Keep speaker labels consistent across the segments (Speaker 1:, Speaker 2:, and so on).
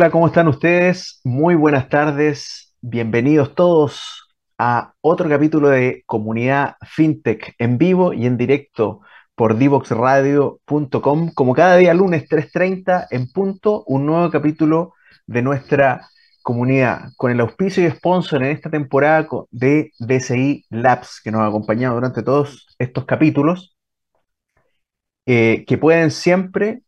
Speaker 1: Hola, ¿cómo están ustedes? Muy buenas tardes. Bienvenidos todos a otro capítulo de Comunidad FinTech en vivo y en directo por divoxradio.com. Como cada día lunes 3.30 en punto, un nuevo capítulo de nuestra comunidad con el auspicio y sponsor en esta temporada de DCI Labs que nos ha acompañado durante todos estos capítulos, eh, que pueden siempre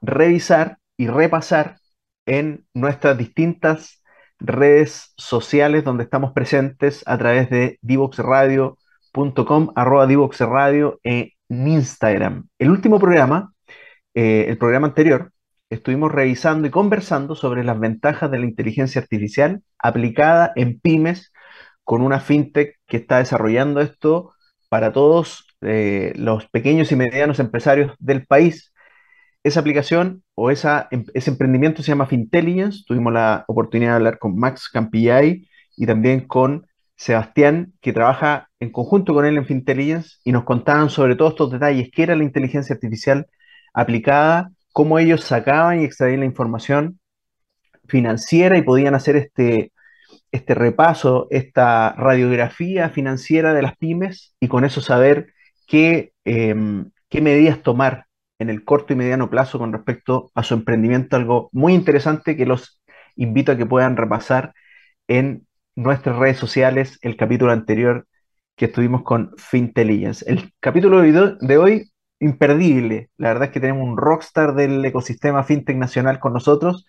Speaker 1: revisar y repasar en nuestras distintas redes sociales donde estamos presentes a través de divoxradio.com, arroba divoxradio en Instagram. El último programa, eh, el programa anterior, estuvimos revisando y conversando sobre las ventajas de la inteligencia artificial aplicada en pymes con una fintech que está desarrollando esto para todos eh, los pequeños y medianos empresarios del país esa aplicación o em, ese emprendimiento se llama Fintelligence. Tuvimos la oportunidad de hablar con Max Campillay y también con Sebastián, que trabaja en conjunto con él en Fintelligence, y nos contaban sobre todos estos detalles, qué era la inteligencia artificial aplicada, cómo ellos sacaban y extraían la información financiera y podían hacer este, este repaso, esta radiografía financiera de las pymes y con eso saber qué, em, qué medidas tomar en el corto y mediano plazo con respecto a su emprendimiento, algo muy interesante que los invito a que puedan repasar en nuestras redes sociales el capítulo anterior que estuvimos con Fintelligence. El capítulo de hoy, imperdible. La verdad es que tenemos un rockstar del ecosistema fintech nacional con nosotros,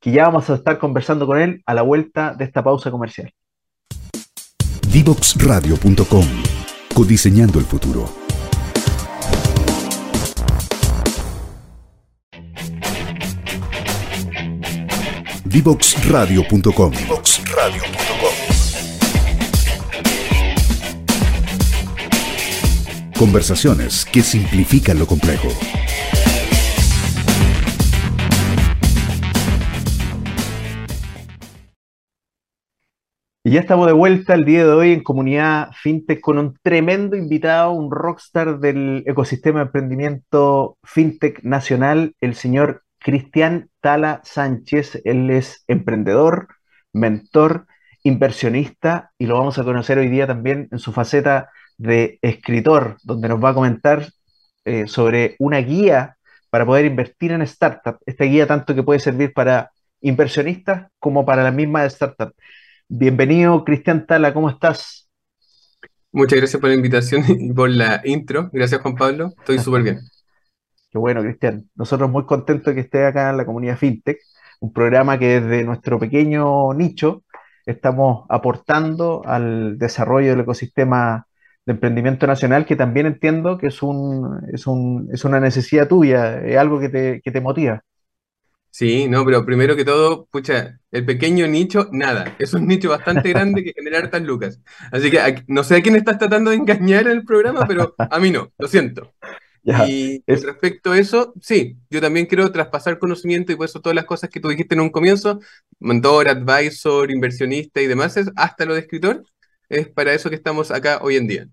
Speaker 1: que ya vamos a estar conversando con él a la vuelta de esta pausa comercial.
Speaker 2: Divoxradio.com Codiseñando el futuro. Divoxradio.com. Conversaciones que simplifican lo complejo.
Speaker 1: Y ya estamos de vuelta el día de hoy en Comunidad FinTech con un tremendo invitado, un rockstar del ecosistema de emprendimiento FinTech nacional, el señor Cristian Tala Sánchez. Él es emprendedor, mentor, inversionista y lo vamos a conocer hoy día también en su faceta de escritor, donde nos va a comentar eh, sobre una guía para poder invertir en startups. Esta guía tanto que puede servir para inversionistas como para la misma startup. Bienvenido, Cristian Tala, ¿cómo estás?
Speaker 3: Muchas gracias por la invitación y por la intro. Gracias, Juan Pablo. Estoy súper bien.
Speaker 1: Bueno, Cristian. Nosotros muy contentos que esté acá en la comunidad FinTech, un programa que desde nuestro pequeño nicho estamos aportando al desarrollo del ecosistema de emprendimiento nacional, que también entiendo que es, un, es, un, es una necesidad tuya, es algo que te, que te motiva.
Speaker 3: Sí, no, pero primero que todo, pucha, el pequeño nicho, nada. Es un nicho bastante grande que genera hartas lucas. Así que no sé a quién estás tratando de engañar en el programa, pero a mí no, lo siento y respecto a eso, sí, yo también quiero traspasar conocimiento y por eso todas las cosas que tú dijiste en un comienzo, mentor, advisor, inversionista y demás, hasta lo de escritor, es para eso que estamos acá hoy en día.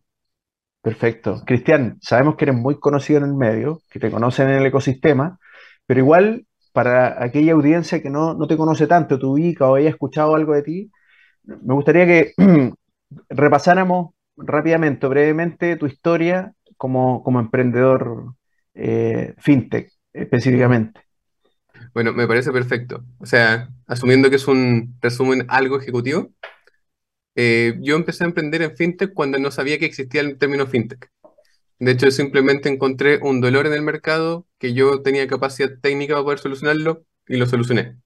Speaker 1: Perfecto. Cristian, sabemos que eres muy conocido en el medio, que te conocen en el ecosistema, pero igual para aquella audiencia que no, no te conoce tanto, tu ubica o haya escuchado algo de ti, me gustaría que repasáramos rápidamente, brevemente, tu historia como, emprendedor eh, fintech específicamente?
Speaker 3: Bueno, me parece perfecto. O sea, asumiendo que es un resumen algo ejecutivo, eh, yo empecé a emprender en fintech cuando no sabía que existía el término fintech. De hecho, simplemente encontré un dolor en el mercado que yo tenía capacidad técnica para poder solucionarlo y lo solucioné.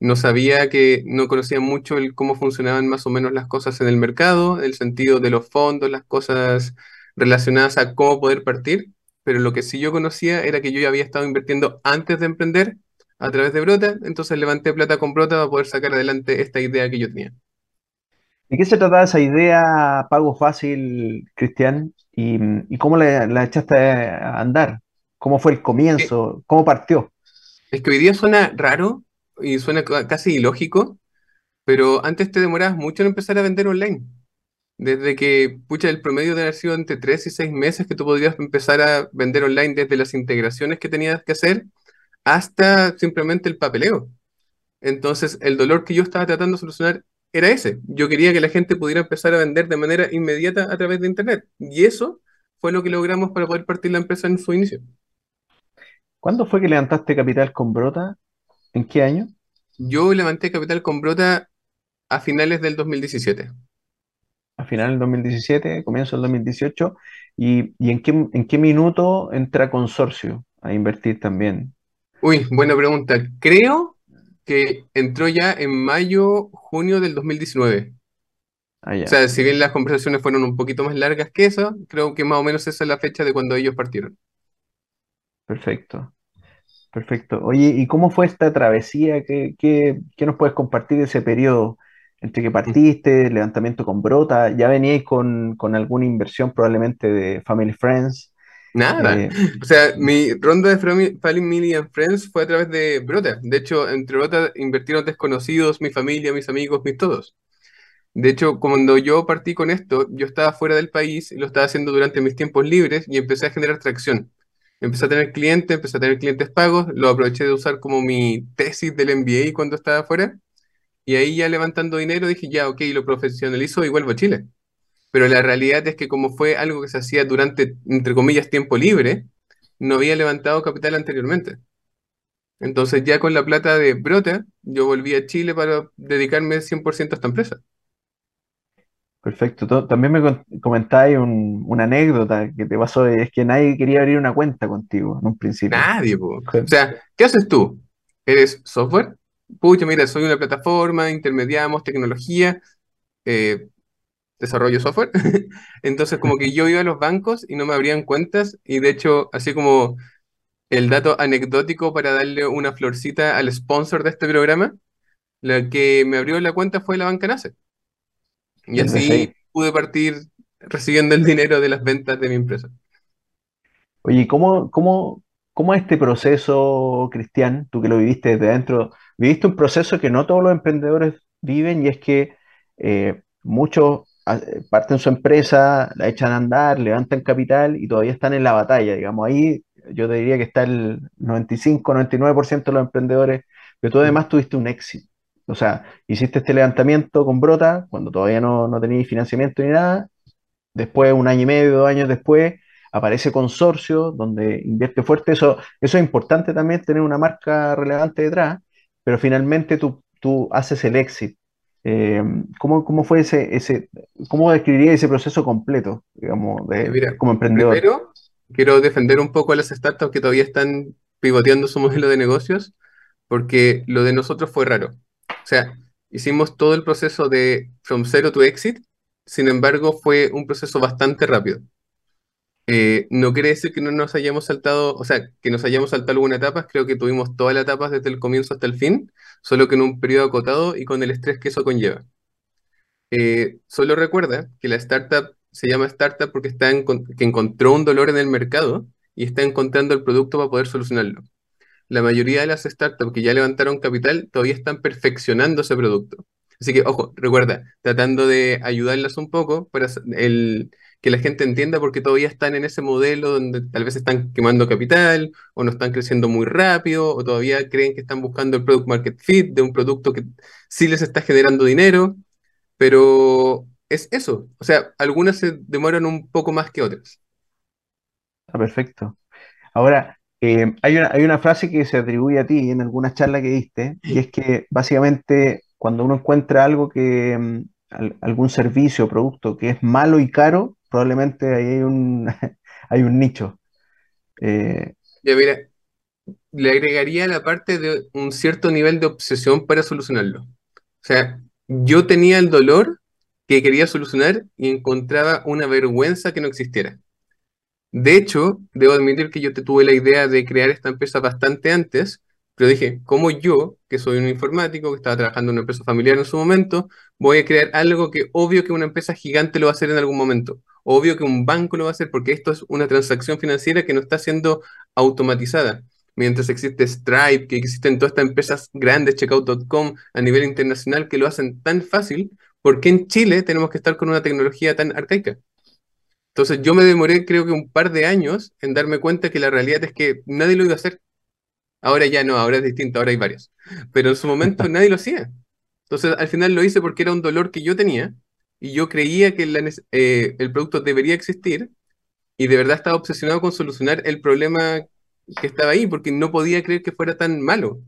Speaker 3: No sabía que, no conocía mucho cómo funcionaban más o menos las cosas en el mercado, el sentido de los fondos, las cosas relacionadas a cómo poder partir, pero lo que sí yo conocía era que yo ya había estado invirtiendo antes de emprender a través de Brota, entonces levanté plata con Brota para poder sacar adelante esta idea que yo tenía.
Speaker 1: ¿De qué se trataba esa idea pago fácil, Cristian? ¿Y, cómo la, echaste a andar? ¿Cómo fue el comienzo? ¿Cómo partió?
Speaker 3: Es que hoy día suena raro y suena casi ilógico, pero antes te demorabas mucho en empezar a vender online. Desde que, pucha, el promedio de haber sido entre 3 y 6 meses que tú podrías empezar a vender online desde las integraciones que tenías que hacer hasta simplemente el papeleo. Entonces, el dolor que yo estaba tratando de solucionar era ese. Yo quería que la gente pudiera empezar a vender de manera inmediata a través de Internet. Y eso fue lo que logramos para poder partir la empresa en su inicio.
Speaker 1: ¿Cuándo fue que levantaste capital con Brota? ¿En qué año?
Speaker 3: Yo levanté capital con Brota a finales del 2017.
Speaker 1: A finales del 2017, comienzo del 2018. ¿Y, y en, qué, en qué minuto entra Consorcio a invertir también?
Speaker 3: Uy, buena pregunta. Creo que entró ya en mayo, junio del 2019.
Speaker 1: Ah, ya.
Speaker 3: O sea, si bien las conversaciones fueron un poquito más largas que eso, creo que más o menos esa es la fecha de cuando ellos partieron.
Speaker 1: Perfecto. Perfecto. Oye, ¿y cómo fue esta travesía? ¿Qué, qué- qué nos puedes compartir de ese periodo entre que partiste, levantamiento con Brota? ¿Ya veníais con, con alguna inversión probablemente de Family Friends?
Speaker 3: Nada.
Speaker 1: Eh,
Speaker 3: O sea, mi ronda de Fami- Family and Friends fue a través de Brota. De hecho, entre Brota invirtieron desconocidos, mi familia, mis amigos, mis todos. De hecho, cuando yo partí con esto, yo estaba fuera del país y lo estaba haciendo durante mis tiempos libres y empecé a generar tracción. Empecé a tener clientes, empecé a tener clientes pagos, lo aproveché de usar como mi tesis del MBA cuando estaba afuera y ahí ya levantando dinero dije, ya, ok, lo profesionalizo y vuelvo a Chile. Pero la realidad es que como fue algo que se hacía durante, entre comillas, tiempo libre, no había levantado capital anteriormente. Entonces ya con la plata de Brota, yo volví a Chile para dedicarme 100% a esta empresa.
Speaker 1: perfecto. To- También me comentabas un- una anécdota que te pasó, es que nadie quería abrir una cuenta contigo en un principio.
Speaker 3: Nadie, po. O sea, ¿qué haces tú? ¿Eres software? Pucha, mira, soy una plataforma, intermediamos tecnología, eh, desarrollo software. Entonces, como que yo iba a los bancos y no me abrían cuentas, y de hecho, así como el dato anecdótico para darle una florcita al sponsor de este programa, la que me abrió la cuenta fue la banca Nace. Y así pude partir recibiendo el dinero de las ventas de mi empresa.
Speaker 1: Oye, ¿y ¿cómo, cómo, cómo es este proceso, Cristian? Tú que lo viviste desde adentro, viviste un proceso que no todos los emprendedores viven y es que eh, muchos ah, parten su empresa, la echan a andar, levantan capital y todavía están en la batalla, digamos. Ahí yo te diría que está el 95, 99% de los emprendedores, pero tú además tuviste un éxito. O sea, hiciste este levantamiento con Brota cuando todavía no, no tenías financiamiento ni nada, Después, un año y medio, dos años después, aparece Consorcio, donde invierte fuerte. Eso, eso es importante también, tener una marca relevante detrás, pero finalmente tú, tú haces el exit. Eh, ¿cómo, cómo fue ese, ese, cómo describiría ese proceso completo, digamos,
Speaker 3: Eh,
Speaker 1: de,
Speaker 3: Mira,
Speaker 1: como emprendedor?
Speaker 3: primero quiero defender un poco a las startups que todavía están pivoteando su modelo de negocios, porque lo de nosotros fue raro. O sea, hicimos todo el proceso de from zero to exit, sin embargo, fue un proceso bastante rápido. Eh, no quiere decir que no nos hayamos saltado, o sea, que nos hayamos saltado alguna etapa, creo que tuvimos todas las etapas desde el comienzo hasta el fin, solo que en un periodo acotado y con el estrés que eso conlleva. Eh, solo recuerda que la startup se llama startup porque está que encontró un dolor en el mercado y está encontrando el producto para poder solucionarlo. La mayoría de las startups que ya levantaron capital todavía están perfeccionando ese producto. Así que, ojo, recuerda, tratando de ayudarlas un poco para el, que la gente entienda porque todavía están en ese modelo donde tal vez están quemando capital o no están creciendo muy rápido o todavía creen que están buscando el product market fit de un producto que sí les está generando dinero. Pero es eso. O sea, algunas se demoran un poco más que otras.
Speaker 1: Ah, perfecto. Ahora, eh, hay una, hay una frase que se atribuye a ti en alguna charla que diste, y es que básicamente cuando uno encuentra algo que, mm, al- algún servicio o producto que es malo y caro, probablemente ahí hay un, hay un nicho. Eh,
Speaker 3: Ya mira, le agregaría la parte de un cierto nivel de obsesión para solucionarlo. O sea, yo tenía el dolor que quería solucionar y encontraba una vergüenza que no existiera. De hecho, debo admitir que yo te tuve la idea de crear esta empresa bastante antes, pero dije, ¿cómo yo, que soy un informático, que estaba trabajando en una empresa familiar en su momento, voy a crear algo que obvio que una empresa gigante lo va a hacer en algún momento? Obvio que un banco lo va a hacer porque esto es una transacción financiera que no está siendo automatizada. Mientras existe Stripe, que existen todas estas empresas grandes, Checkout.com, a nivel internacional, que lo hacen tan fácil, ¿por qué en Chile tenemos que estar con una tecnología tan arcaica? Entonces yo me demoré creo que un par de años en darme cuenta que la realidad es que nadie lo iba a hacer. Ahora ya no, ahora es distinto, ahora hay varios. Pero en su momento nadie lo hacía. Entonces al final lo hice porque era un dolor que yo tenía y yo creía que eh, el producto debería existir y de verdad estaba obsesionado con solucionar el problema que estaba ahí porque no podía creer que fuera tan malo.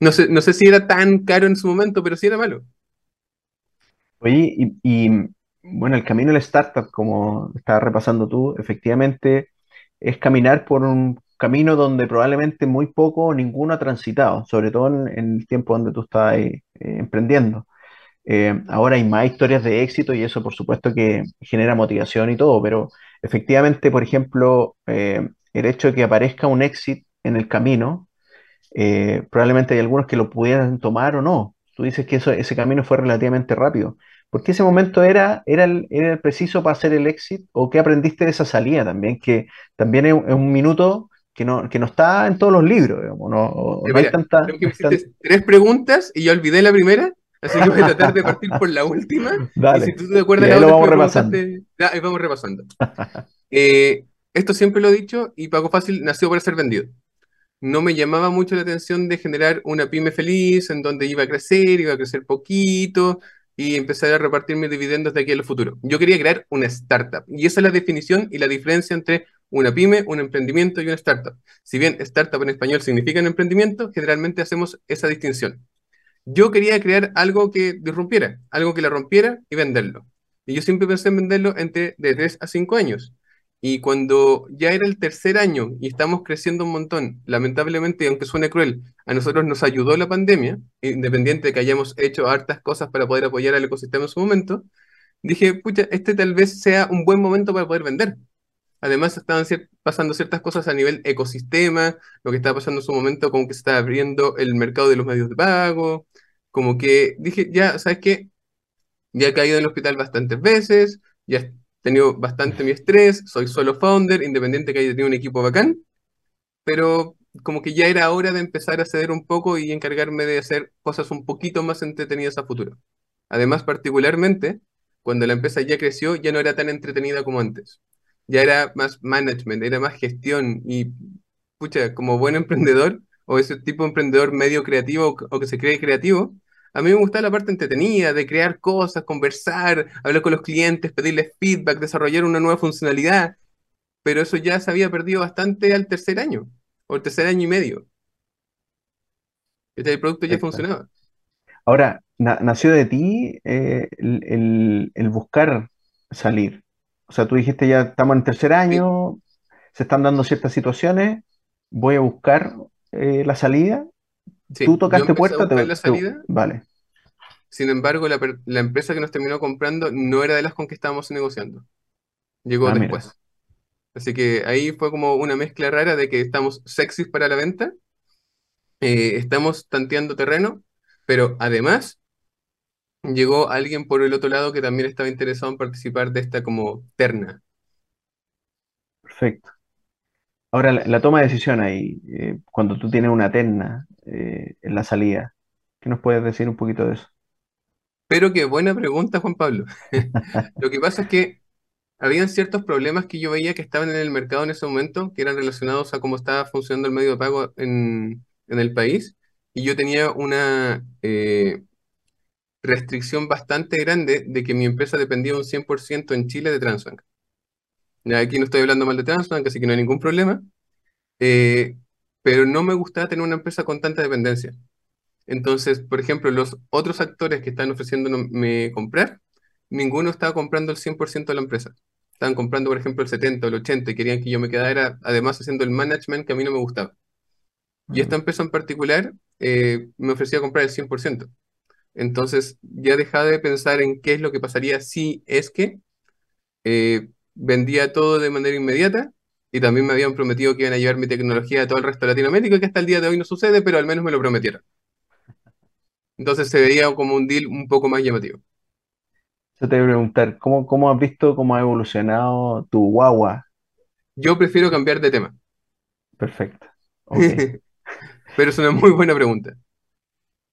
Speaker 3: No sé, no sé si era tan caro en su momento, pero sí era malo.
Speaker 1: Oye, y, bueno, el camino de la startup, como estabas repasando tú, efectivamente es caminar por un camino donde probablemente muy poco o ninguno ha transitado, sobre todo en, el tiempo donde tú estás eh, emprendiendo. Eh, ahora hay más historias de éxito y eso por supuesto que genera motivación y todo, pero efectivamente, por ejemplo, eh, el hecho de que aparezca un éxito en el camino, probablemente hay algunos que lo pudieran tomar o no. Tú dices que eso, ese camino fue relativamente rápido. ¿Por qué ese momento era, era, el, era el preciso para hacer el éxito? ¿O qué aprendiste de esa salida también? Que también es, un minuto que no, que no está en todos los libros. no,
Speaker 3: hay tanta, creo que me hiciste tres preguntas y yo olvidé la primera, así que voy a tratar de partir por la última.
Speaker 1: Dale.
Speaker 3: Y si tú te acuerdas,
Speaker 1: la lo vamos repasando.
Speaker 3: vamos repasando. Eh, esto siempre lo he dicho y Pago Fácil nació para ser vendido no me llamaba mucho la atención de generar una pyme feliz en donde iba a crecer, iba a crecer poquito y empezar a repartir mis dividendos de aquí a futuro. Yo quería crear una startup y esa es la definición y la diferencia entre una pyme, un emprendimiento y una startup. Si bien startup en español significa un emprendimiento, generalmente hacemos esa distinción. Yo quería crear algo que disrumpiera, algo que la rompiera y venderlo. Y yo siempre pensé en venderlo entre de 3 a 5 años. Y cuando ya era el tercer año y estamos creciendo un montón, lamentablemente, aunque suene cruel, a nosotros nos ayudó la pandemia, independiente de que hayamos hecho hartas cosas para poder apoyar al ecosistema en su momento, dije, pucha, este tal vez sea un buen momento para poder vender. Además, estaban pasando ciertas cosas a nivel ecosistema, lo que estaba pasando en su momento, como que se estaba abriendo el mercado de los medios de pago, como que dije, ya, ¿sabes qué? Ya he caído en el hospital bastantes veces, ya tenido bastante mi estrés, soy solo founder, independiente que haya tenido un equipo bacán, pero como que ya era hora de empezar a ceder un poco y encargarme de hacer cosas un poquito más entretenidas a futuro. Además, particularmente, cuando la empresa ya creció, ya no era tan entretenida como antes. Ya era más management, era más gestión y, pucha, como buen emprendedor o ese tipo de emprendedor medio creativo o que se cree creativo, a mí me gusta la parte entretenida de crear cosas, conversar, hablar con los clientes, pedirles feedback, desarrollar una nueva funcionalidad, pero eso ya se había perdido bastante al tercer año, o el tercer año y medio. Este, el producto ya funcionaba.
Speaker 1: Ahora, nació de ti eh, el, buscar salir. O sea, tú dijiste ya estamos en el tercer año, se están dando ciertas situaciones, voy a buscar eh, la salida tú tocaste puerta, te
Speaker 3: la salida.
Speaker 1: vale.
Speaker 3: Sin embargo, la, empresa que nos terminó comprando no era de las con que estábamos negociando. Llegó ah, después. Así que ahí fue como una mezcla rara de que estamos sexys para la venta, eh, estamos tanteando terreno, pero además llegó alguien por el otro lado que también estaba interesado en participar de esta como terna.
Speaker 1: Perfecto. Ahora, la, toma de decisión ahí, eh, cuando tú tienes una terna, eh, en la salida. ¿Qué nos puedes decir un poquito de eso?
Speaker 3: Pero qué buena pregunta, Juan Pablo. Lo que pasa es que habían ciertos problemas que yo veía que estaban en el mercado en ese momento, que eran relacionados a cómo estaba funcionando el medio de pago en, el país, y yo tenía una eh, restricción bastante grande de que mi empresa dependía un 100% en Chile de Transbank. Aquí no estoy hablando mal de Transbank, así que no hay ningún problema. Eh, pero no me gustaba tener una empresa con tanta dependencia. Entonces, por ejemplo, los otros actores que están ofreciéndome comprar, ninguno estaba comprando el 100% de la empresa. Estaban comprando, por ejemplo, el 70 o el 80 y querían que yo me quedara, además, haciendo el management que a mí no me gustaba. Y esta empresa en particular eh, me ofrecía comprar el 100%. Entonces, ya dejaba de pensar en qué es lo que pasaría si es que eh, vendía todo de manera inmediata y también me habían prometido que iban a llevar mi tecnología a todo el resto de Latinoamérica, que hasta el día de hoy no sucede, pero al menos me lo prometieron. Entonces se veía como un deal un poco más llamativo.
Speaker 1: Yo te voy a preguntar, ¿cómo, cómo has visto cómo ha evolucionado tu guagua?
Speaker 3: Yo prefiero cambiar de tema.
Speaker 1: Perfecto.
Speaker 3: pero es una muy buena pregunta.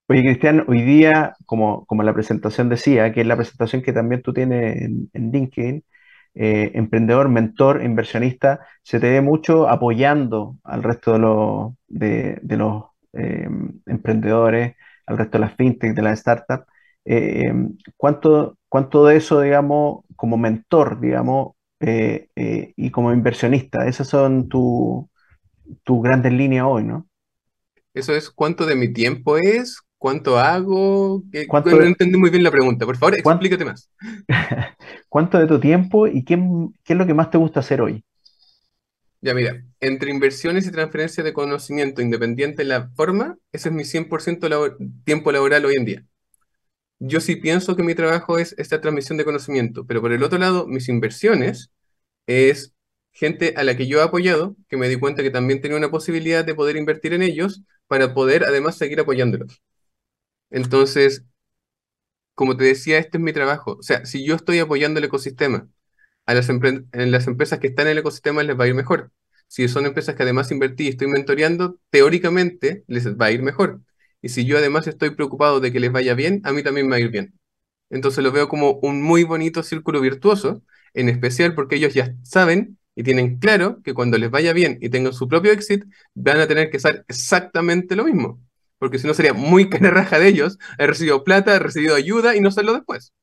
Speaker 1: Oye, Cristian, hoy día, como, como la presentación decía, que es la presentación que también tú tienes en, en LinkedIn, eh, emprendedor, mentor, inversionista, se te ve mucho apoyando al resto de los, de, los eh, emprendedores, al resto de las fintech, de las startups. Eh, ¿cuánto, ¿Cuánto de eso, digamos, como mentor, digamos, y como inversionista, esas son tus grandes líneas hoy, ¿no?
Speaker 3: Eso es cuánto de mi tiempo es, ¿Cuánto hago? no entendí muy bien la pregunta. Por favor, explícate más.
Speaker 1: ¿Cuánto de tu tiempo y qué, es lo que más te gusta hacer hoy?
Speaker 3: Ya, mira, entre inversiones y transferencia de conocimiento independiente en la forma, ese es mi 100% tiempo laboral hoy en día. Yo sí pienso que mi trabajo es esta transmisión de conocimiento, pero por el otro lado, mis inversiones es gente a la que yo he apoyado, que me di cuenta que también tenía una posibilidad de poder invertir en ellos para poder además seguir apoyándolos. Entonces, como te decía, este es mi trabajo. O sea, si yo estoy apoyando el ecosistema, a las las empresas que están en el ecosistema les va a ir mejor. Si son empresas que además invertí y estoy mentoreando, teóricamente les va a ir mejor. Y si yo además estoy preocupado de que les vaya bien, a mí también me va a ir bien. Entonces lo veo como un muy bonito círculo virtuoso, en especial porque ellos ya saben y tienen claro que cuando les vaya bien y tengan su propio exit, van a tener que hacer exactamente lo mismo porque si no sería muy cara raja de ellos. He recibido plata, he recibido ayuda y no hacerlo después.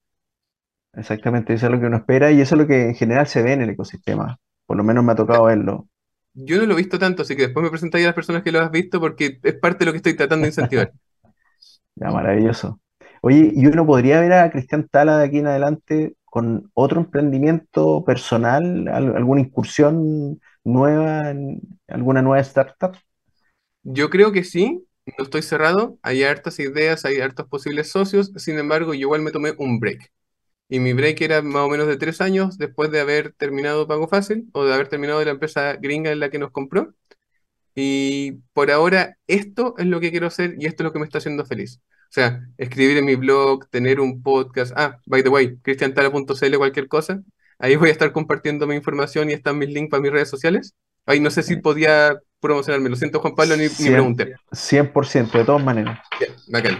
Speaker 1: Exactamente, eso es lo que uno espera y eso es lo que en general se ve en el ecosistema. Por lo menos me ha tocado verlo.
Speaker 3: Yo no lo he visto tanto, así que después me presentáis a las personas que lo has visto porque es parte de lo que estoy tratando de incentivar.
Speaker 1: ya, maravilloso. Oye, ¿y uno podría ver a Cristian Tala de aquí en adelante con otro emprendimiento personal, alguna incursión nueva en alguna nueva startup?
Speaker 3: Yo creo que sí, no estoy cerrado, hay hartas ideas, hay hartos posibles socios, sin embargo, yo igual me tomé un break. Y mi break era más o menos de tres años después de haber terminado Pago Fácil o de haber terminado de la empresa gringa en la que nos compró. Y por ahora esto es lo que quiero hacer y esto es lo que me está haciendo feliz. O sea, escribir en mi blog, tener un podcast. Ah, by the way, cristiantala.cl, cualquier cosa. Ahí voy a estar compartiendo mi información y están mis links para mis redes sociales. Ahí no sé si podía promocionarme. Lo siento, Juan Pablo, ni, ni pregunté.
Speaker 1: 100%, de todas maneras.
Speaker 3: bacán.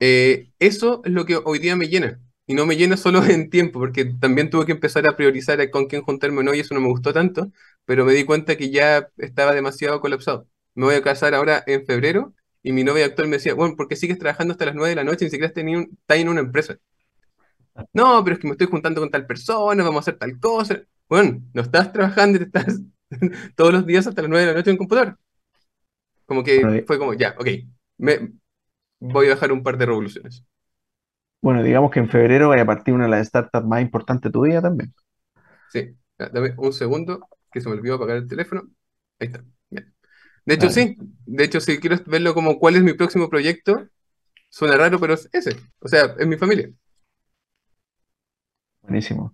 Speaker 3: Eh, eso es lo que hoy día me llena. Y no me llena solo en tiempo, porque también tuve que empezar a priorizar con quién juntarme o no, y eso no me gustó tanto, pero me di cuenta que ya estaba demasiado colapsado. Me voy a casar ahora en febrero, y mi novia actual me decía, bueno, ¿por qué sigues trabajando hasta las 9 de la noche? Ni siquiera estás en una empresa. No, pero es que me estoy juntando con tal persona, vamos a hacer tal cosa. Bueno, no estás trabajando, te estás todos los días hasta las 9 de la noche en computador. Como que fue como, ya, ok, me, voy a dejar un par de revoluciones.
Speaker 1: Bueno, digamos que en febrero vaya a partir una de las startups más importantes de tu vida también.
Speaker 3: Sí, dame un segundo, que se me olvidó apagar el teléfono. Ahí está. De hecho, sí, de hecho, si quiero verlo como cuál es mi próximo proyecto, suena raro, pero es ese. O sea, es mi familia.
Speaker 1: Buenísimo.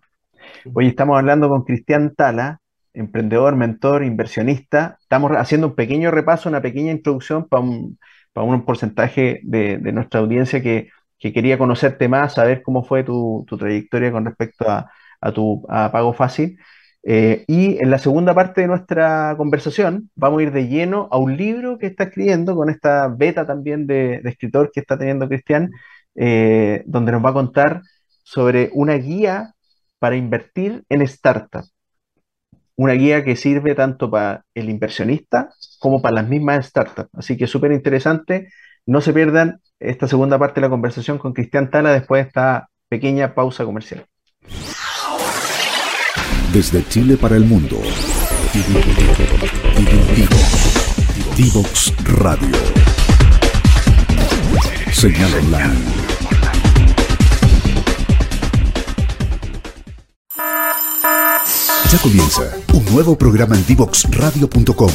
Speaker 1: Hoy estamos hablando con Cristian Tala, emprendedor, mentor, inversionista. Estamos haciendo un pequeño repaso, una pequeña introducción para un, porcentaje de, nuestra audiencia que, quería conocerte más, saber cómo fue tu, trayectoria con respecto a, tu Pago Fácil. Eh, y en la segunda parte de nuestra conversación vamos a ir de lleno a un libro que está escribiendo con esta beta también de, escritor que está teniendo Cristian, eh, donde nos va a contar sobre una guía para invertir en startups una guía que sirve tanto para el inversionista como para las mismas startups. Así que súper interesante. No se pierdan esta segunda parte de la conversación con Cristian Tala después de esta pequeña pausa comercial.
Speaker 2: Desde Chile para el mundo. Divox Radio. Señal online Ya comienza un nuevo programa en DivoxRadio.com.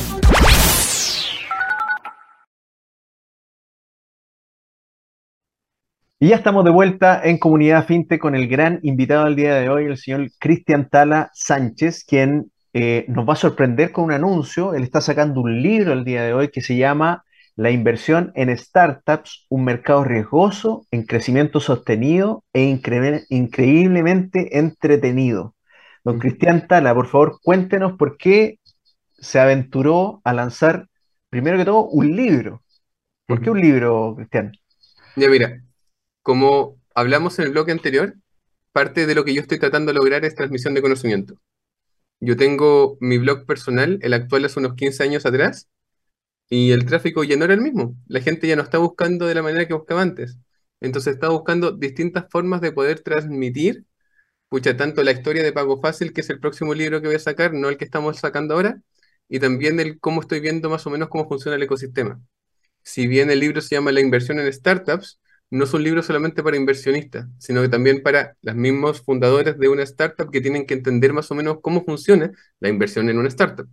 Speaker 1: Y ya estamos de vuelta en Comunidad Finte con el gran invitado del día de hoy, el señor Cristian Tala Sánchez, quien eh, nos va a sorprender con un anuncio. Él está sacando un libro el día de hoy que se llama La inversión en startups, un mercado riesgoso en crecimiento sostenido e increíblemente entretenido. Don Cristian Tala, por favor, cuéntenos por qué se aventuró a lanzar, primero que todo, un libro. ¿Por qué un libro, Cristian?
Speaker 3: Ya mira, como hablamos en el bloque anterior, parte de lo que yo estoy tratando de lograr es transmisión de conocimiento. Yo tengo mi blog personal, el actual hace unos 15 años atrás, y el tráfico ya no era el mismo. La gente ya no está buscando de la manera que buscaba antes. Entonces está buscando distintas formas de poder transmitir, pucha, tanto la historia de Pago Fácil, que es el próximo libro que voy a sacar, no el que estamos sacando ahora, y también el cómo estoy viendo más o menos cómo funciona el ecosistema. Si bien el libro se llama La inversión en startups, no es un libro solamente para inversionistas, sino que también para los mismos fundadores de una startup que tienen que entender más o menos cómo funciona la inversión en una startup.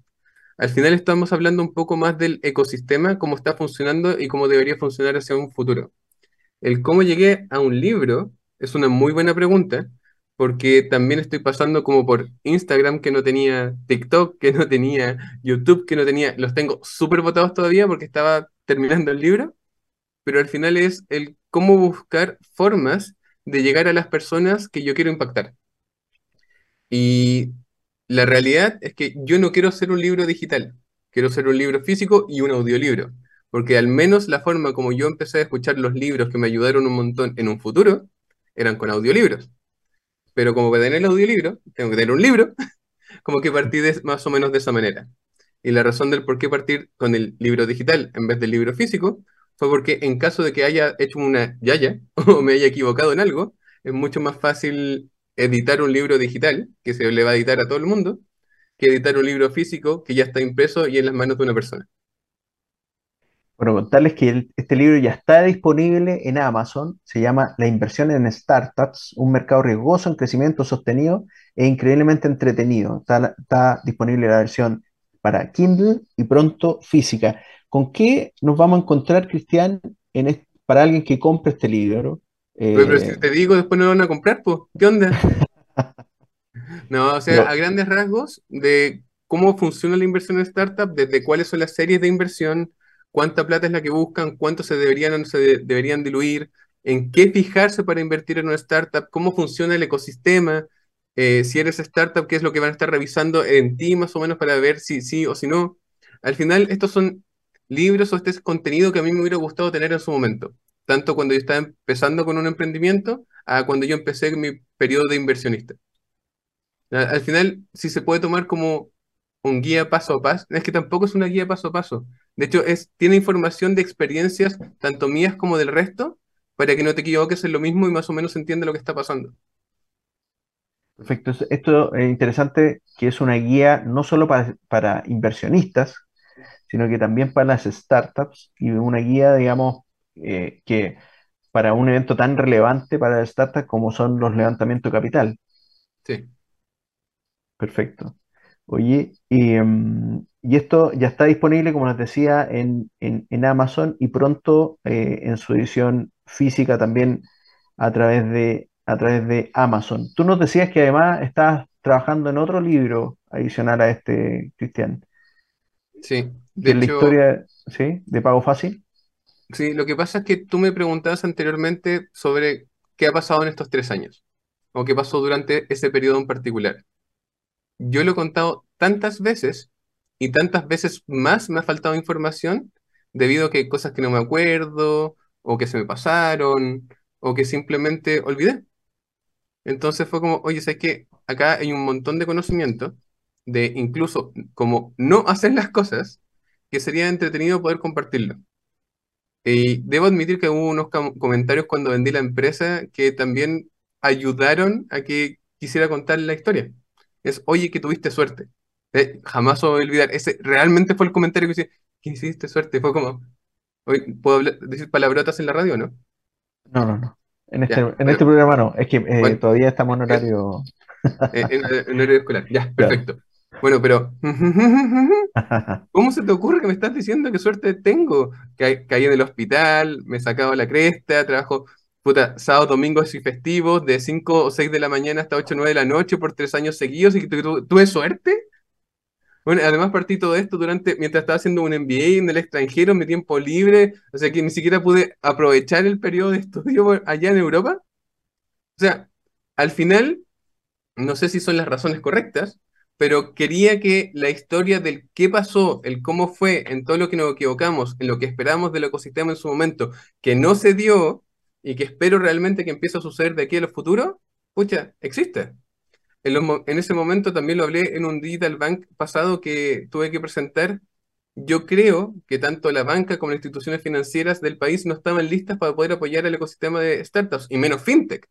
Speaker 3: Al final estamos hablando un poco más del ecosistema, cómo está funcionando y cómo debería funcionar hacia un futuro. El cómo llegué a un libro es una muy buena pregunta, porque también estoy pasando como por Instagram que no tenía, TikTok que no tenía, YouTube que no tenía, los tengo súper votados todavía porque estaba terminando el libro, pero al final es el cómo buscar formas de llegar a las personas que yo quiero impactar. Y la realidad es que yo no quiero hacer un libro digital, quiero hacer un libro físico y un audiolibro, porque al menos la forma como yo empecé a escuchar los libros que me ayudaron un montón en un futuro eran con audiolibros. Pero como para tener el audiolibro, tengo que tener un libro, como que partí más o menos de esa manera. Y la razón del por qué partir con el libro digital en vez del libro físico fue porque en caso de que haya hecho una yaya o me haya equivocado en algo, es mucho más fácil editar un libro digital, que se le va a editar a todo el mundo, que editar un libro físico que ya está impreso y en las manos de una persona.
Speaker 1: Bueno, contarles que este libro ya está disponible en Amazon, se llama La inversión en startups, un mercado riesgoso en crecimiento sostenido e increíblemente entretenido. Está, está disponible la versión para Kindle y pronto física. ¿Con qué nos vamos a encontrar, Cristian, en para alguien que compre este libro?
Speaker 3: pero, si eh, te digo, después no lo van a comprar, pues, ¿qué onda? no, o sea, a grandes rasgos de cómo funciona la inversión en startup, desde cuáles son las series de inversión, cuánta plata es la que buscan, cuánto se deberían se deberían diluir, en qué fijarse para invertir en una startup, cómo funciona el ecosistema, eh, si eres startup, qué es lo que van a estar revisando en ti más o menos para ver si sí o si no. Al final, estos son libros o este es contenido que a mí me hubiera gustado tener en su momento, tanto cuando yo estaba empezando con un emprendimiento a cuando yo empecé mi periodo de inversionista. Al final, si se puede tomar como un guía paso a paso, es que tampoco es una guía paso a paso. De hecho, es, tiene información de experiencias, tanto mías como del resto, para que no te equivoques en lo mismo y más o menos entienda lo que está pasando.
Speaker 1: Perfecto. Esto es interesante que es una guía no solo para, para inversionistas, sino que también para las startups y una guía, digamos, eh, que para un evento tan relevante para las startups como son los levantamientos de capital.
Speaker 3: Sí.
Speaker 1: Perfecto. Oye, em, y, esto ya está disponible, como les decía, en, Amazon y pronto eh, en su edición física también a través de, a través de Amazon. Tú nos decías que además estás trabajando en otro libro adicional a este, Cristian.
Speaker 3: Sí,
Speaker 1: de la historia, ¿sí? De pago fácil.
Speaker 3: Sí, lo que pasa es que tú me preguntabas anteriormente sobre qué ha pasado en estos tres años, o qué pasó durante ese periodo en particular. Yo lo he contado tantas veces y tantas veces más me ha faltado información debido a que hay cosas que no me acuerdo, o que se me pasaron, o que simplemente olvidé. Entonces fue como, oye, ¿sabes qué? Acá hay un montón de conocimiento de incluso como no hacer las cosas, que sería entretenido poder compartirlo. Y debo admitir que hubo unos comentarios cuando vendí la empresa que también ayudaron a que quisiera contar la historia. Es, oye, que tuviste suerte. Eh, jamás voy a olvidar. Ese realmente fue el comentario que hice, que hiciste suerte. Fue como, ¿puedo decir palabrotas en la radio o no?
Speaker 1: No, no, no. En este, en este programa no. Es que eh, todavía estamos en horario.
Speaker 3: en, horario escolar. Ya, perfecto. Bueno, pero ¿cómo se te ocurre que me estás diciendo qué suerte tengo? Que caí en el hospital, me sacaba la cresta, trabajo puta, sábado, domingos y festivos, de 5 o 6 de la mañana hasta 8 o 9 de la noche por tres años seguidos y que tuve suerte. Bueno, además partí todo esto durante, mientras estaba haciendo un MBA en el extranjero, mi tiempo libre, o sea que ni siquiera pude aprovechar el periodo de estudio allá en Europa. O sea, al final, no sé si son las razones correctas, pero quería que la historia del qué pasó, el cómo fue, en todo lo que nos equivocamos, en lo que esperamos del ecosistema en su momento, que no se dio y que espero realmente que empiece a suceder de aquí a los futuros, pucha, existe. En, en ese momento también lo hablé en un Digital Bank pasado que tuve que presentar. Yo creo que tanto la banca como las instituciones financieras del país no estaban listas para poder apoyar el ecosistema de startups, y menos fintech.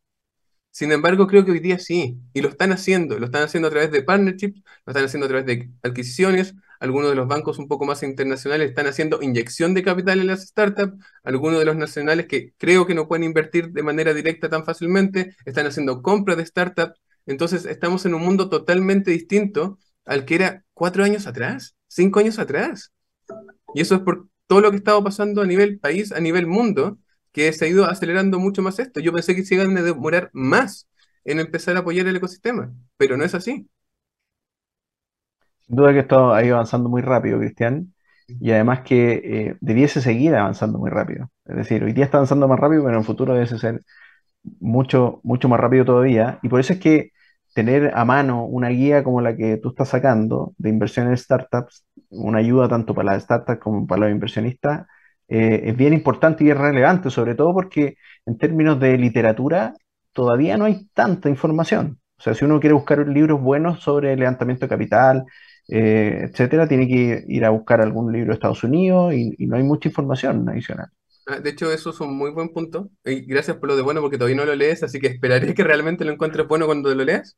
Speaker 3: Sin embargo, creo que hoy día sí, y lo están haciendo, lo están haciendo a través de partnerships, lo están haciendo a través de adquisiciones, algunos de los bancos un poco más internacionales están haciendo inyección de capital en las startups, algunos de los nacionales que creo que no pueden invertir de manera directa tan fácilmente, están haciendo compras de startups, entonces estamos en un mundo totalmente distinto al que era cuatro años atrás, cinco años atrás. Y eso es por todo lo que estaba pasando a nivel país, a nivel mundo, que se ha ido acelerando mucho más esto. Yo pensé que se iban a demorar más en empezar a apoyar el ecosistema, pero no es así.
Speaker 1: Sin duda que esto ha ido avanzando muy rápido, Cristian, y además que eh, debiese seguir avanzando muy rápido. Es decir, hoy día está avanzando más rápido, pero en el futuro debe ser mucho, mucho más rápido todavía. Y por eso es que tener a mano una guía como la que tú estás sacando de inversión en startups, una ayuda tanto para las startups como para los inversionistas, eh, es bien importante y es relevante, sobre todo porque en términos de literatura todavía no hay tanta información. O sea, si uno quiere buscar libros buenos sobre levantamiento de capital, eh, etcétera, tiene que ir a buscar algún libro de Estados Unidos y, no hay mucha información adicional.
Speaker 3: Ah, de hecho, eso es un muy buen punto. Y gracias por lo de bueno, porque todavía no lo lees, así que esperaré que realmente lo encuentres bueno cuando lo leas.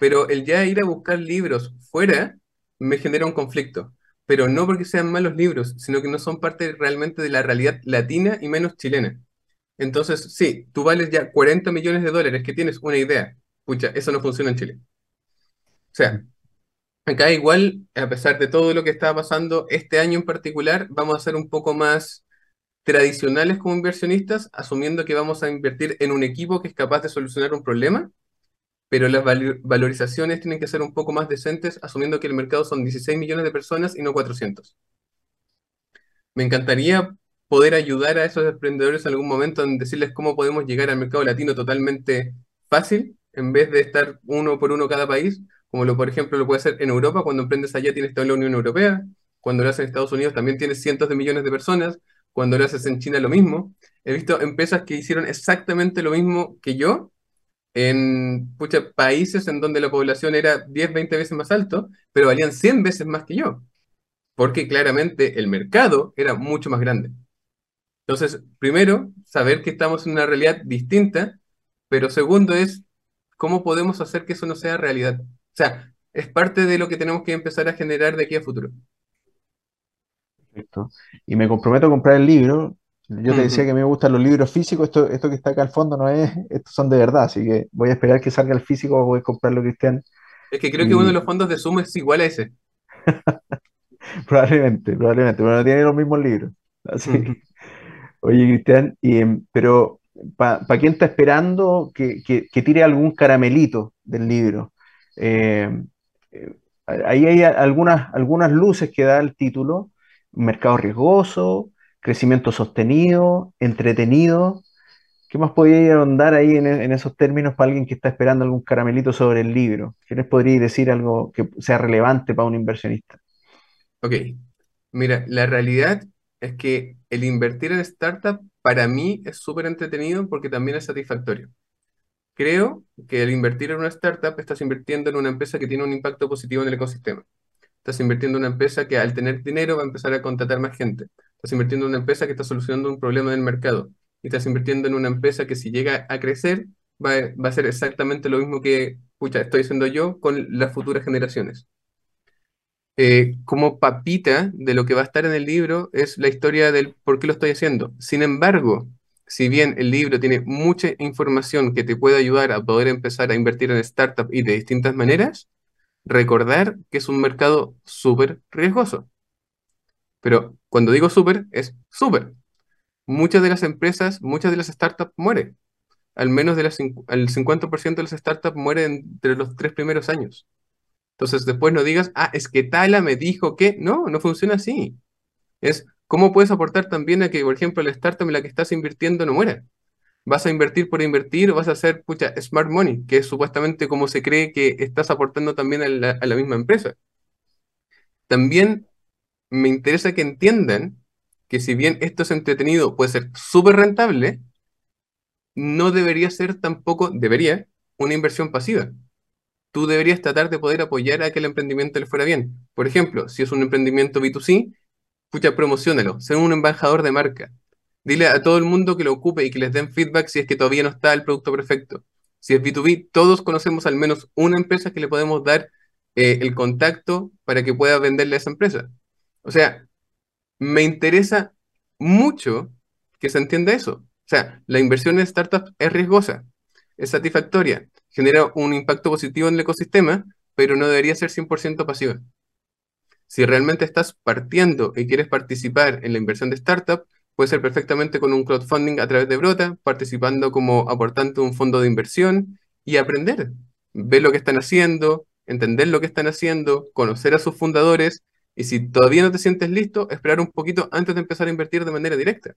Speaker 3: Pero el ya ir a buscar libros fuera me genera un conflicto pero no porque sean malos libros, sino que no son parte realmente de la realidad latina y menos chilena. Entonces, sí, tú vales ya 40 millones de dólares, que tienes una idea. Pucha, eso no funciona en Chile. O sea, acá igual, a pesar de todo lo que está pasando este año en particular, vamos a ser un poco más tradicionales como inversionistas, asumiendo que vamos a invertir en un equipo que es capaz de solucionar un problema pero las valorizaciones tienen que ser un poco más decentes, asumiendo que el mercado son 16 millones de personas y no 400. Me encantaría poder ayudar a esos emprendedores en algún momento en decirles cómo podemos llegar al mercado latino totalmente fácil, en vez de estar uno por uno cada país, como lo, por ejemplo, lo puede hacer en Europa, cuando emprendes allá tienes toda la Unión Europea, cuando lo haces en Estados Unidos también tienes cientos de millones de personas, cuando lo haces en China lo mismo. He visto empresas que hicieron exactamente lo mismo que yo, en países en donde la población era 10, 20 veces más alto, pero valían 100 veces más que yo, porque claramente el mercado era mucho más grande. Entonces, primero, saber que estamos en una realidad distinta, pero segundo es cómo podemos hacer que eso no sea realidad. O sea, es parte de lo que tenemos que empezar a generar de aquí a futuro.
Speaker 1: Perfecto. Y me comprometo a comprar el libro yo te decía que me gustan los libros físicos, esto, esto que está acá al fondo no es, estos son de verdad, así que voy a esperar que salga el físico para poder comprarlo, Cristian.
Speaker 3: Es que creo que uno de los fondos de Zoom es igual a ese.
Speaker 1: probablemente, probablemente, pero no tiene los mismos libros. Así. Oye, Cristian, em, pero ¿para quién está esperando que, tire algún caramelito del libro? Em, eh, ahí hay algunas, luces que da el título, mercado riesgoso, crecimiento sostenido, entretenido. ¿Qué más podría ahondar ahí en, esos términos para alguien que está esperando algún caramelito sobre el libro? ¿Qué les podría decir algo que sea relevante para un inversionista?
Speaker 3: Ok, mira, la realidad es que el invertir en startup para mí es súper entretenido porque también es satisfactorio. Creo que el invertir en una startup estás invirtiendo en una empresa que tiene un impacto positivo en el ecosistema. Estás invirtiendo en una empresa que al tener dinero va a empezar a contratar más gente. Estás invirtiendo en una empresa que está solucionando un problema del mercado. Y estás invirtiendo en una empresa que si llega a crecer, va, a ser exactamente lo mismo que, pucha, estoy haciendo yo con las futuras generaciones. Eh, como papita de lo que va a estar en el libro es la historia del por qué lo estoy haciendo. Sin embargo, si bien el libro tiene mucha información que te puede ayudar a poder empezar a invertir en startups y de distintas maneras, recordar que es un mercado súper riesgoso. Pero cuando digo súper, es súper. Muchas de las empresas, muchas de las startups mueren. Al menos de las, el 50% de las startups mueren entre los tres primeros años. Entonces después no digas, ah, es que Tala me dijo que no, no funciona así. Es cómo puedes aportar también a que, por ejemplo, la startup en la que estás invirtiendo no muera. Vas a invertir por invertir o vas a hacer, pucha, smart money, que es supuestamente como se cree que estás aportando también a la, a la misma empresa. También me interesa que entiendan que si bien esto es entretenido, puede ser súper rentable, no debería ser tampoco, debería, una inversión pasiva. Tú deberías tratar de poder apoyar a que el emprendimiento le fuera bien. Por ejemplo, si es un emprendimiento B2C, pucha, promocionalo, sé un embajador de marca. Dile a todo el mundo que lo ocupe y que les den feedback si es que todavía no está el producto perfecto. Si es B2B, todos conocemos al menos una empresa que le podemos dar eh, el contacto para que pueda venderle a esa empresa. O sea, me interesa mucho que se entienda eso. O sea, la inversión en startups es riesgosa, es satisfactoria, genera un impacto positivo en el ecosistema, pero no debería ser 100% pasiva. Si realmente estás partiendo y quieres participar en la inversión de startup, puede ser perfectamente con un crowdfunding a través de Brota, participando como aportante un fondo de inversión y aprender, ver lo que están haciendo, entender lo que están haciendo, conocer a sus fundadores y si todavía no te sientes listo, esperar un poquito antes de empezar a invertir de manera directa.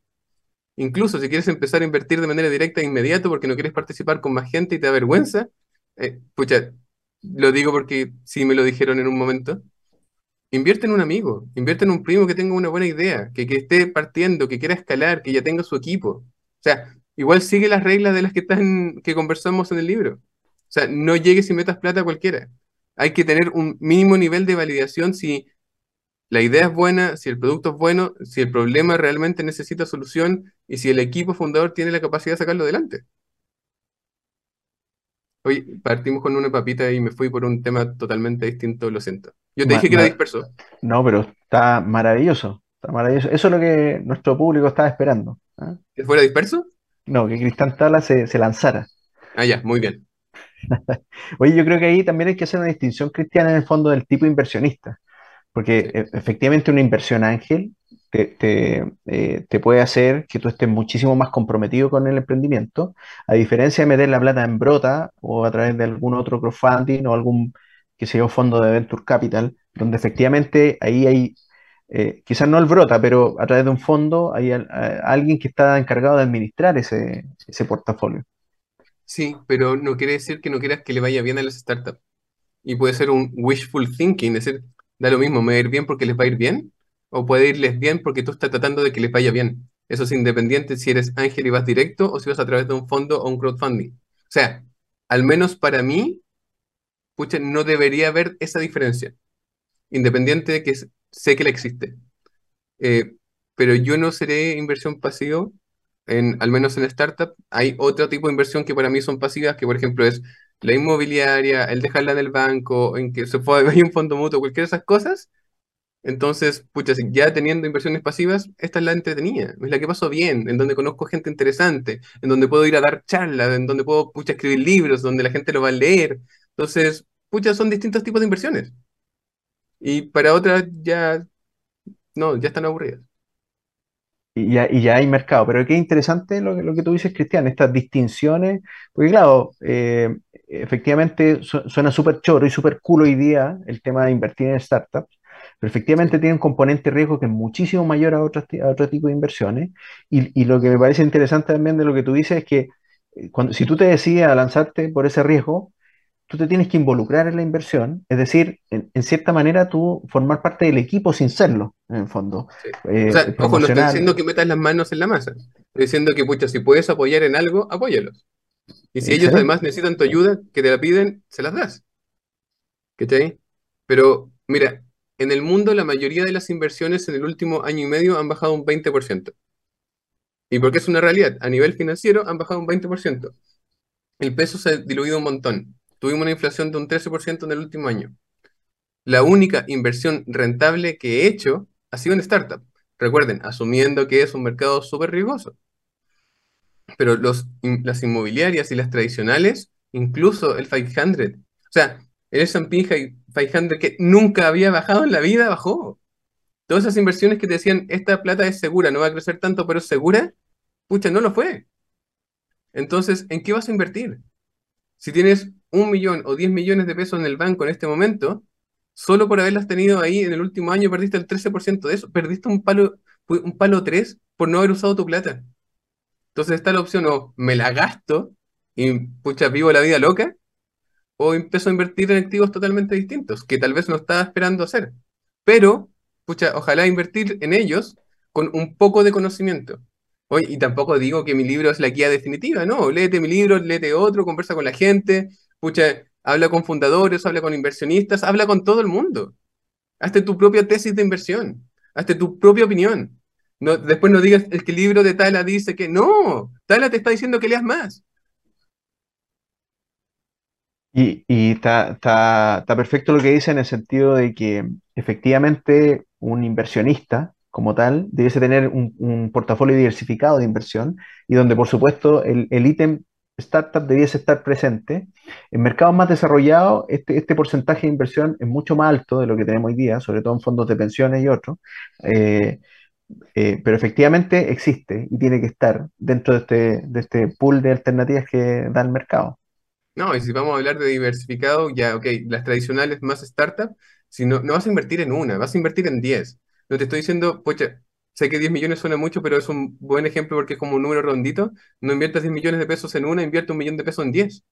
Speaker 3: Incluso si quieres empezar a invertir de manera directa e inmediato porque no quieres participar con más gente y te da vergüenza, eh, pucha, lo digo porque sí me lo dijeron en un momento, invierte en un amigo, invierte en un primo que tenga una buena idea, que, que esté partiendo, que quiera escalar, que ya tenga su equipo. O sea, igual sigue las reglas de las que, están, que conversamos en el libro. O sea, no llegues y metas plata a cualquiera. Hay que tener un mínimo nivel de validación si la idea es buena, si el producto es bueno, si el problema realmente necesita solución y si el equipo fundador tiene la capacidad de sacarlo adelante. Oye, partimos con una papita y me fui por un tema totalmente distinto, lo siento. Yo te dije que era disperso.
Speaker 1: No, pero está maravilloso, está maravilloso. Eso es lo que nuestro público estaba esperando.
Speaker 3: ¿ah? ¿Que fuera disperso?
Speaker 1: No, que Cristian Tala se, se lanzara.
Speaker 3: Ah, ya, muy bien.
Speaker 1: Oye, yo creo que ahí también hay que hacer una distinción, Cristian, en el fondo del tipo inversionista. Porque e, efectivamente una inversión ángel eh, te, puede hacer que tú estés muchísimo más comprometido con el emprendimiento, a diferencia de meter la plata en brota o a través de algún otro crowdfunding o algún, que sea, fondo de venture capital, donde efectivamente ahí hay, eh, quizás no el brota, pero a través de un fondo hay alguien que está encargado de administrar ese, ese portafolio.
Speaker 3: Sí, pero no quiere decir que no quieras que le vaya bien a las startups. Y puede ser un wishful thinking, es decir, da lo mismo, me va a ir bien porque les va a ir bien, o puede irles bien porque tú estás tratando de que les vaya bien. Eso es independiente si eres ángel y vas directo o si vas a través de un fondo o un crowdfunding. O sea, al menos para mí, pucha, no debería haber esa diferencia, independiente de que sé que la existe. Eh, pero yo no seré inversión pasiva, en, al menos en startup. Hay otro tipo de inversión que para mí son pasivas, que por ejemplo es la inmobiliaria, el dejarla en el banco, en que se puede hay un fondo mutuo, cualquiera de esas cosas. Entonces, pucha, ya teniendo inversiones pasivas, esta es la entretenida, es la que paso bien, en donde conozco gente interesante, en donde puedo ir a dar charlas, en donde puedo, pucha, escribir libros, donde la gente lo va a leer. Entonces, pucha, son distintos tipos de inversiones. Y para otras ya, no, ya están aburridas.
Speaker 1: Y ya, y ya hay mercado, pero qué interesante lo, que tú dices, Cristian, estas distinciones, porque claro, eh, efectivamente suena súper choro y súper cool hoy día el tema de invertir en startups, pero efectivamente tiene un componente de riesgo que es muchísimo mayor a, otros, a otro tipo de inversiones. Y, y, lo que me parece interesante también de lo que tú dices es que eh, cuando, si tú te decides a lanzarte por ese riesgo, tú te tienes que involucrar en la inversión, es decir, en, cierta manera tú formar parte del equipo sin serlo, en el fondo.
Speaker 3: Eh, o sea, ojo, no estoy diciendo que metas las manos en la masa, estoy diciendo que, pucha, si puedes apoyar en algo, apóyalos. Y si ellos además necesitan tu ayuda, que te la piden, se las das. ¿Qué Pero, mira, en el mundo la mayoría de las inversiones en el último año y medio han bajado un 20%. ¿Y porque es una realidad? A nivel financiero han bajado un 20%. El peso se ha diluido un montón. Tuvimos una inflación de un 13% en el último año. La única inversión rentable que he hecho ha sido en startup. Recuerden, asumiendo que es un mercado súper riesgoso pero las inmobiliarias y las tradicionales, incluso el 500, o sea, el S&P 500 que nunca había bajado en la vida, bajó. Todas esas inversiones que te decían, esta plata es segura, no va a crecer tanto, pero es segura, pucha, no lo fue. Entonces, ¿en qué vas a invertir? Si tienes un millón o diez millones de pesos en el banco en este momento, solo por haberlas tenido ahí en el último año perdiste el 13% de eso, perdiste un palo, un palo 3 por no haber usado tu plata. Entonces está la opción o me la gasto y pucha, vivo la vida loca, o empiezo a invertir en activos totalmente distintos, que tal vez no estaba esperando hacer. Pero, pucha, ojalá invertir en ellos con un poco de conocimiento. Hoy, y tampoco digo que mi libro es la guía definitiva, no, léete mi libro, léete otro, conversa con la gente, pucha, habla con fundadores, habla con inversionistas, habla con todo el mundo. Hazte tu propia tesis de inversión, hazte tu propia opinión. No, después no digas el que el libro de Tala dice que no, Tala te está diciendo que leas más.
Speaker 1: Y, está, perfecto lo que dice en el sentido de que efectivamente un inversionista como tal debiese tener un, portafolio diversificado de inversión y donde por supuesto el, el ítem startup debiese estar presente. En mercados más desarrollados, este, este porcentaje de inversión es mucho más alto de lo que tenemos hoy día, sobre todo en fondos de pensiones y otros. Eh, eh, pero efectivamente existe y tiene que estar dentro de este, de este pool de alternativas que da el mercado.
Speaker 3: No, y si vamos a hablar de diversificado, ya, ok, las tradicionales más startup, si no, no vas a invertir en una, vas a invertir en 10. No te estoy diciendo, pocha, sé que 10 millones suena mucho, pero es un buen ejemplo porque es como un número rondito. No inviertas 10 millones de pesos en una, invierte un millón de pesos en 10.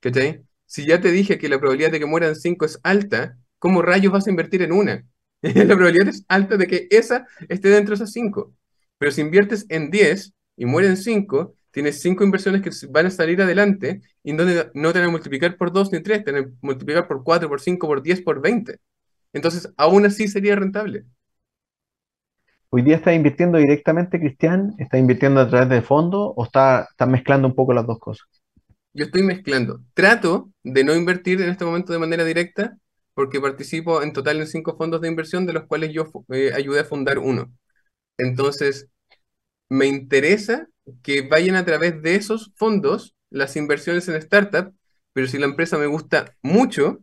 Speaker 3: ¿Cachai? Si ya te dije que la probabilidad de que mueran 5 es alta, ¿cómo rayos vas a invertir en una? La probabilidad es alta de que esa esté dentro de esas 5. Pero si inviertes en 10 y mueren 5, tienes 5 inversiones que van a salir adelante y te, no te van a multiplicar por 2 ni 3, te van a multiplicar por 4, por 5, por 10, por 20. Entonces, aún así sería rentable.
Speaker 1: ¿Hoy día estás invirtiendo directamente, Cristian? ¿Estás invirtiendo a través de fondos o estás está mezclando un poco las dos cosas?
Speaker 3: Yo estoy mezclando. Trato de no invertir en este momento de manera directa porque participo en total en cinco fondos de inversión de los cuales yo eh, ayudé a fundar uno. Entonces, me interesa que vayan a través de esos fondos las inversiones en startup, pero si la empresa me gusta mucho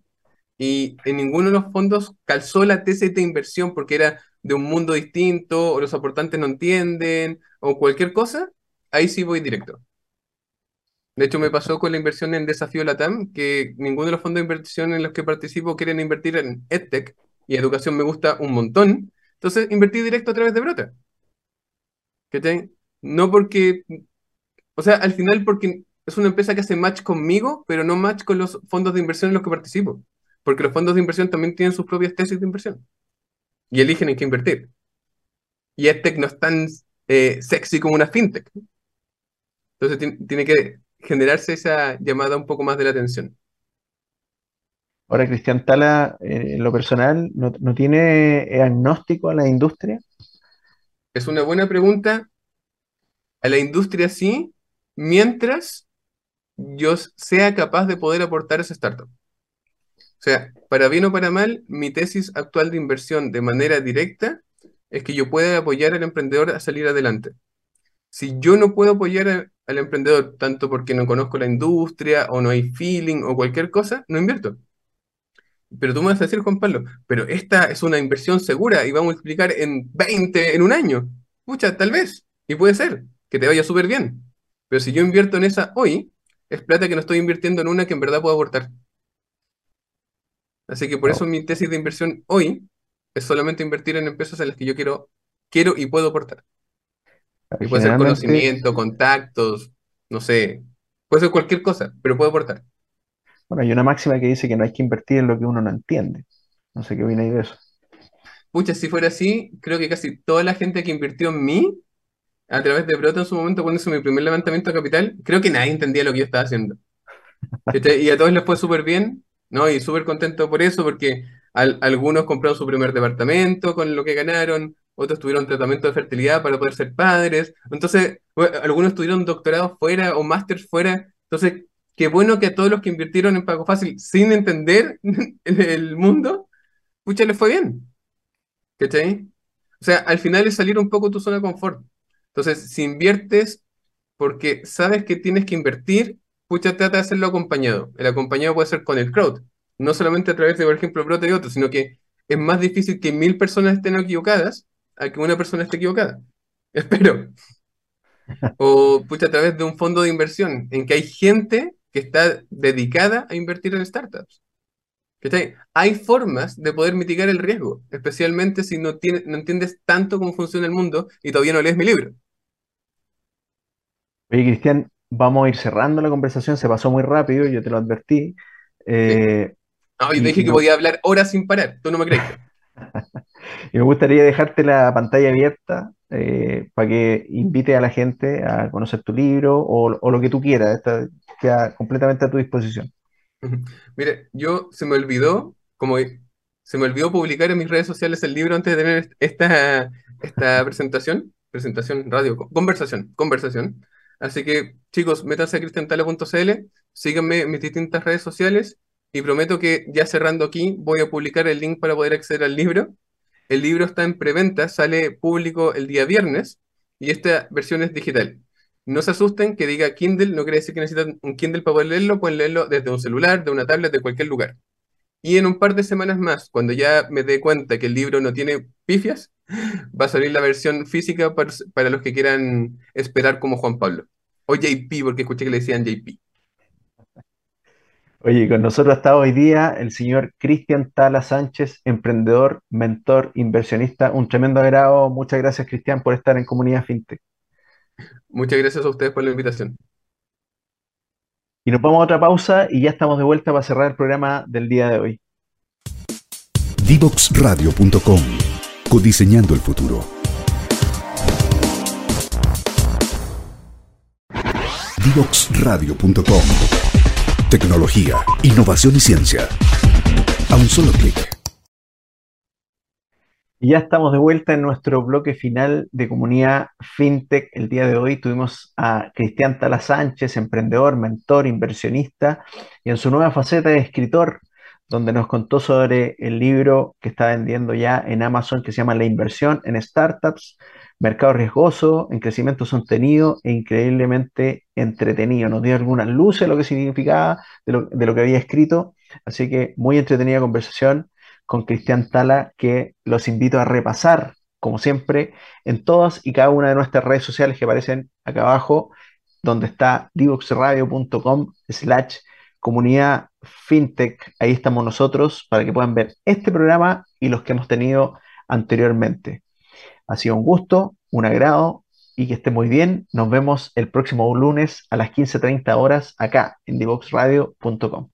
Speaker 3: y en ninguno de los fondos calzó la tesis de inversión porque era de un mundo distinto o los aportantes no entienden o cualquier cosa, ahí sí voy directo. De hecho, me pasó con la inversión en Desafío Latam, que ninguno de los fondos de inversión en los que participo quieren invertir en EdTech y educación me gusta un montón. Entonces, invertí directo a través de Brota. ¿Qué No porque, o sea, al final porque es una empresa que hace match conmigo, pero no match con los fondos de inversión en los que participo. Porque los fondos de inversión también tienen sus propias tesis de inversión. Y eligen en qué invertir. Y EdTech no es tan eh, sexy como una fintech. Entonces tiene que generarse esa llamada un poco más de la atención.
Speaker 1: Ahora, Cristian Tala, eh, en lo personal, ¿no, no tiene agnóstico a la industria?
Speaker 3: Es una buena pregunta. A la industria sí, mientras yo sea capaz de poder aportar a esa startup. O sea, para bien o para mal, mi tesis actual de inversión de manera directa es que yo pueda apoyar al emprendedor a salir adelante. Si yo no puedo apoyar al emprendedor, tanto porque no conozco la industria o no hay feeling o cualquier cosa, no invierto. Pero tú me vas a decir, Juan Pablo, pero esta es una inversión segura y va a multiplicar en 20 en un año. Pucha, tal vez. Y puede ser que te vaya súper bien. Pero si yo invierto en esa hoy, es plata que no estoy invirtiendo en una que en verdad puedo aportar. Así que por eso mi tesis de inversión hoy es solamente invertir en empresas en las que yo quiero, quiero y puedo aportar. Y puede ser conocimiento, contactos, no sé, puede ser cualquier cosa, pero puede aportar.
Speaker 1: Bueno, hay una máxima que dice que no hay que invertir en lo que uno no entiende. No sé qué opináis de eso.
Speaker 3: Pucha, si fuera así, creo que casi toda la gente que invirtió en mí, a través de Brota en su momento, cuando hice mi primer levantamiento de capital, creo que nadie entendía lo que yo estaba haciendo. Y a todos les fue súper bien, ¿no? Y súper contento por eso, porque algunos compraron su primer departamento con lo que ganaron, otros tuvieron tratamiento de fertilidad para poder ser padres. Entonces, algunos tuvieron doctorado fuera o máster fuera. Entonces, qué bueno que a todos los que invirtieron en Pago Fácil sin entender el mundo, pucha, les fue bien. ¿Cachai? O sea, al final es salir un poco de tu zona de confort. Entonces, si inviertes porque sabes que tienes que invertir, pucha, trata de hacerlo acompañado. El acompañado puede ser con el crowd, no solamente a través de, por ejemplo, brote de otros, sino que es más difícil que mil personas estén equivocadas a que una persona esté equivocada. Espero. O pucha, a través de un fondo de inversión en que hay gente que está dedicada a invertir en startups. Hay formas de poder mitigar el riesgo, especialmente si no, tiene, no entiendes tanto cómo funciona el mundo y todavía no lees mi libro.
Speaker 1: Oye, Cristian, vamos a ir cerrando la conversación, se pasó muy rápido, yo te lo advertí.
Speaker 3: Eh, no, yo te dije que podía hablar horas sin parar, tú no me crees.
Speaker 1: Y me gustaría dejarte la pantalla abierta eh, para que invite a la gente a conocer tu libro o, o lo que tú quieras. Está, queda completamente a tu disposición.
Speaker 3: Mire, yo se me olvidó, como se me olvidó publicar en mis redes sociales el libro antes de tener esta, esta presentación, presentación, radio, conversación, conversación. Así que, chicos, métanse a cristiantala.cl, síganme en mis distintas redes sociales y prometo que ya cerrando aquí voy a publicar el link para poder acceder al libro. El libro está en preventa, sale público el día viernes y esta versión es digital. No se asusten que diga Kindle, no quiere decir que necesitan un Kindle para poder leerlo, pueden leerlo desde un celular, de una tablet, de cualquier lugar. Y en un par de semanas más, cuando ya me dé cuenta que el libro no tiene pifias, va a salir la versión física para, los que quieran esperar como Juan Pablo. O JP, porque escuché que le decían JP.
Speaker 1: Oye, con nosotros hasta hoy día el señor Cristian Tala Sánchez, emprendedor, mentor, inversionista. Un tremendo agrado. Muchas gracias, Cristian, por estar en Comunidad FinTech.
Speaker 3: Muchas gracias a ustedes por la invitación.
Speaker 1: Y nos vamos a otra pausa y ya estamos de vuelta para cerrar el programa del día de hoy.
Speaker 2: Divoxradio.com Codiseñando el futuro. Divoxradio.com Tecnología, innovación y ciencia. A un solo clic.
Speaker 1: Y ya estamos de vuelta en nuestro bloque final de comunidad FinTech. El día de hoy tuvimos a Cristian Tala Sánchez, emprendedor, mentor, inversionista y en su nueva faceta de escritor donde nos contó sobre el libro que está vendiendo ya en Amazon que se llama La inversión en startups, mercado riesgoso, en crecimiento sostenido e increíblemente entretenido. Nos dio algunas luces de lo que significaba, de lo, de lo que había escrito, así que muy entretenida conversación con Cristian Tala que los invito a repasar, como siempre, en todas y cada una de nuestras redes sociales que aparecen acá abajo, donde está divoxradio.com slash comunidad fintech, ahí estamos nosotros para que puedan ver este programa y los que hemos tenido anteriormente. Ha sido un gusto, un agrado y que esté muy bien. Nos vemos el próximo lunes a las 15.30 horas acá en divoxradio.com.